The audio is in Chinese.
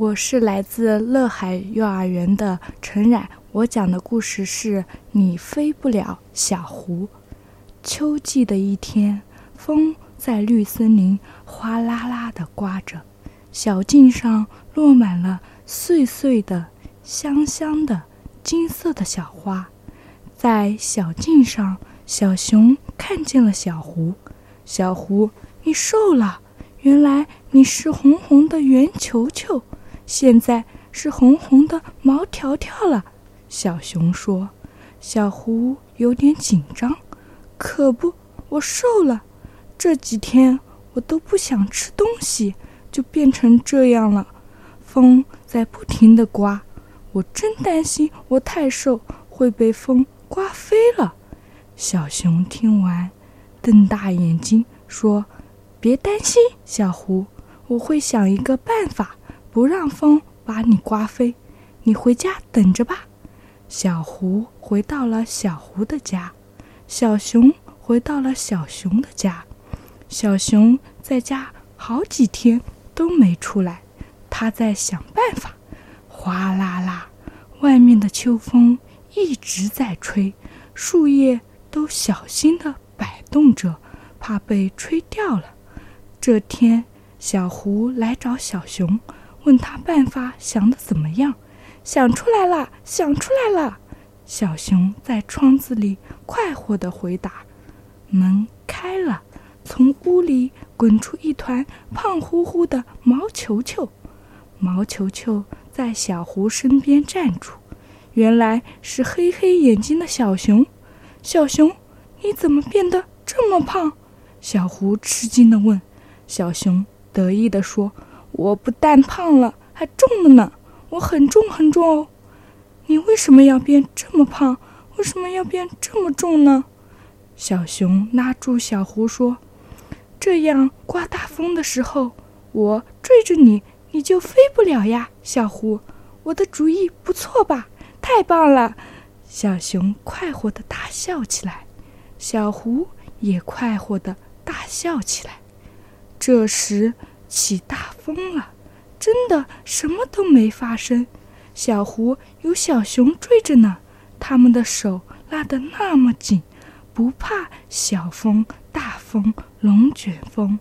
我是来自乐海幼儿园的陈冉，我讲的故事是你飞不了，小胡。秋季的一天，风在绿森林哗啦啦地刮着，小径上落满了碎碎的、香香的、金色的小花。在小径上，小熊看见了小狐。小狐，你瘦了，原来你是红红的圆球球。现在是红红的毛条条了，小熊说。小狐有点紧张，可不，我瘦了。这几天我都不想吃东西，就变成这样了。风在不停地刮，我真担心我太瘦会被风刮飞了。小熊听完，瞪大眼睛说：“别担心，小狐，我会想一个办法。”不让风把你刮飞，你回家等着吧。小胡回到了小胡的家，小熊回到了小熊的家。小熊在家好几天都没出来，他在想办法。哗啦啦，外面的秋风一直在吹，树叶都小心地摆动着，怕被吹掉了。这天，小胡来找小熊。问他办法想的怎么样？想出来了，想出来了！小熊在窗子里快活地回答。门开了，从屋里滚出一团胖乎乎的毛球球。毛球球在小胡身边站住，原来是黑黑眼睛的小熊。小熊，你怎么变得这么胖？小胡吃惊地问。小熊得意地说。我不但胖了，还重了呢！我很重很重哦。你为什么要变这么胖？为什么要变这么重呢？小熊拉住小胡说：“这样刮大风的时候，我追着你，你就飞不了呀，小胡。我的主意不错吧？太棒了！”小熊快活地大笑起来，小胡也快活地大笑起来。这时。起大疯了，真的什么都没发生。小狐有小熊追着呢，他们的手拉得那么紧，不怕小风、大风、龙卷风。